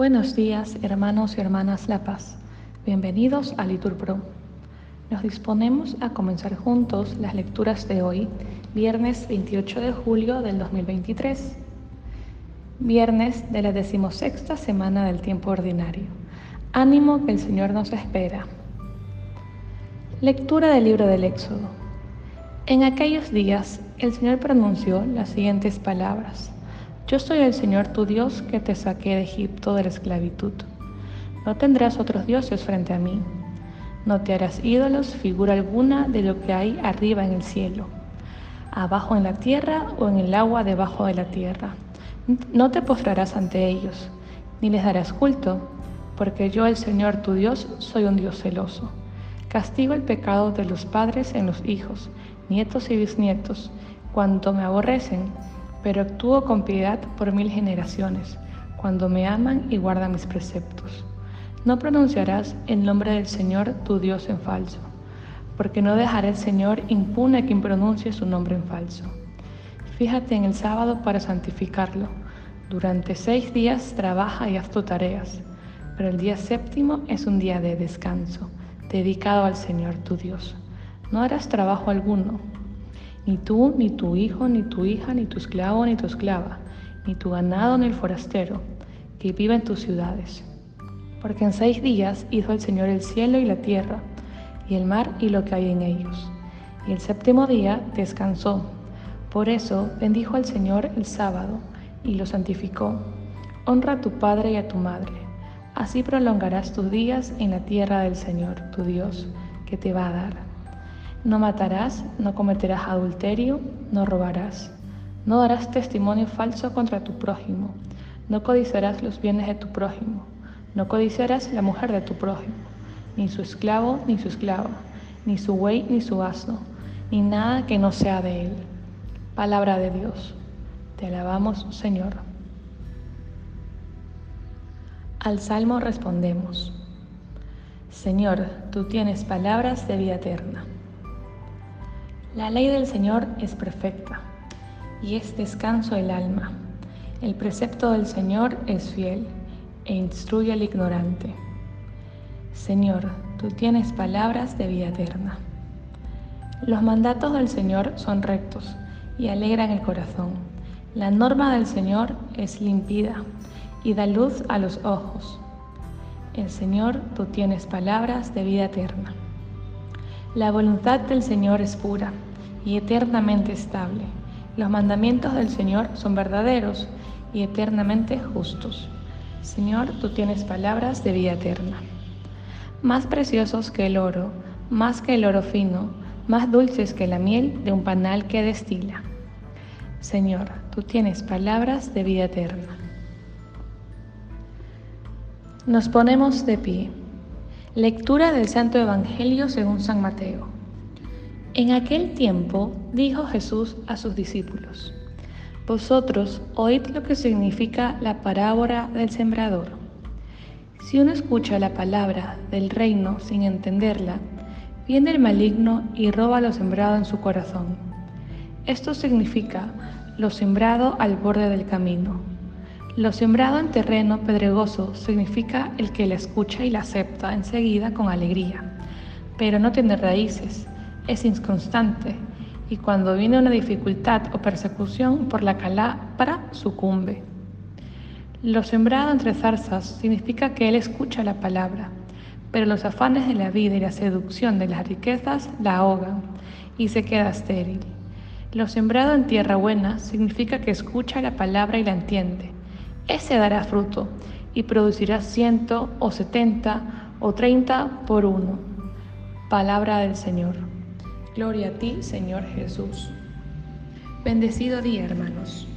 Buenos días, hermanos y hermanas La Paz. Bienvenidos a Liturpro. Nos disponemos a comenzar juntos las lecturas de hoy, viernes 28 de julio del 2023, viernes de la decimosexta semana del tiempo ordinario. Ánimo que el Señor nos espera. Lectura del libro del Éxodo. En aquellos días el Señor pronunció las siguientes palabras. Yo soy el Señor tu Dios que te saqué de Egipto de la esclavitud. No tendrás otros dioses frente a mí. No te harás ídolos, figura alguna de lo que hay arriba en el cielo, abajo en la tierra o en el agua debajo de la tierra. No te postrarás ante ellos, ni les darás culto, porque yo, el Señor tu Dios, soy un Dios celoso Castigo el pecado de los padres en los hijos, nietos y bisnietos, cuando me aborrecen, pero actúo con piedad por mil generaciones, cuando me aman y guardan mis preceptos. No pronunciarás el nombre del Señor tu Dios en falso, porque no dejará el Señor impune a quien pronuncie su nombre en falso. Fíjate en el sábado para santificarlo. Durante seis días trabaja y haz tus tareas, pero el día séptimo es un día de descanso dedicado al Señor tu Dios. No harás trabajo alguno, ni tú, ni tu hijo, ni tu hija, ni tu esclavo, ni tu esclava, ni tu ganado, ni el forastero, que vive en tus ciudades. Porque en seis días hizo el Señor el cielo y la tierra, y el mar y lo que hay en ellos. Y el séptimo día descansó. Por eso bendijo al Señor el sábado y lo santificó. Honra a tu padre y a tu madre Así prolongarás tus días en la tierra del Señor, tu Dios, que te va a dar. No matarás, no cometerás adulterio, no robarás. No darás testimonio falso contra tu prójimo. No codiciarás los bienes de tu prójimo. No codiciarás la mujer de tu prójimo, ni su esclavo, ni su esclava, ni su buey, ni su asno, ni nada que no sea de él. Palabra de Dios. Te alabamos, Señor. Al salmo respondemos, Señor, tú tienes palabras de vida eterna. La ley del Señor es perfecta y es descanso el alma. El precepto del Señor es fiel e instruye al ignorante. Señor, tú tienes palabras de vida eterna. Los mandatos del Señor son rectos y alegran el corazón. La norma del Señor es limpida y da luz a los ojos. El Señor, tú tienes palabras de vida eterna. La voluntad del Señor es pura y eternamente estable. Los mandamientos del Señor son verdaderos y eternamente justos. Señor, tú tienes palabras de vida eterna. Más preciosos que el oro, más que el oro fino, más dulces que la miel de un panal que destila. Señor, tú tienes palabras de vida eterna. Nos ponemos de pie. Lectura del Santo Evangelio según San Mateo. En aquel tiempo dijo Jesús a sus discípulos, Vosotros oíd lo que significa la parábola del sembrador. Si uno escucha la palabra del reino sin entenderla, viene el maligno y roba lo sembrado en su corazón. Esto significa lo sembrado al borde del camino. Lo sembrado en terreno pedregoso significa el que la escucha y la acepta enseguida con alegría, pero no tiene raíces, es inconstante y cuando viene una dificultad o persecución por la para sucumbe. Lo sembrado entre zarzas significa que él escucha la palabra, pero los afanes de la vida y la seducción de las riquezas la ahogan y se queda estéril. Lo sembrado en tierra buena significa que escucha la palabra y la entiende ese dará fruto y producirá ciento o setenta o treinta por uno. Palabra del Señor. Gloria a ti, Señor Jesús. Bendecido día, hermanos.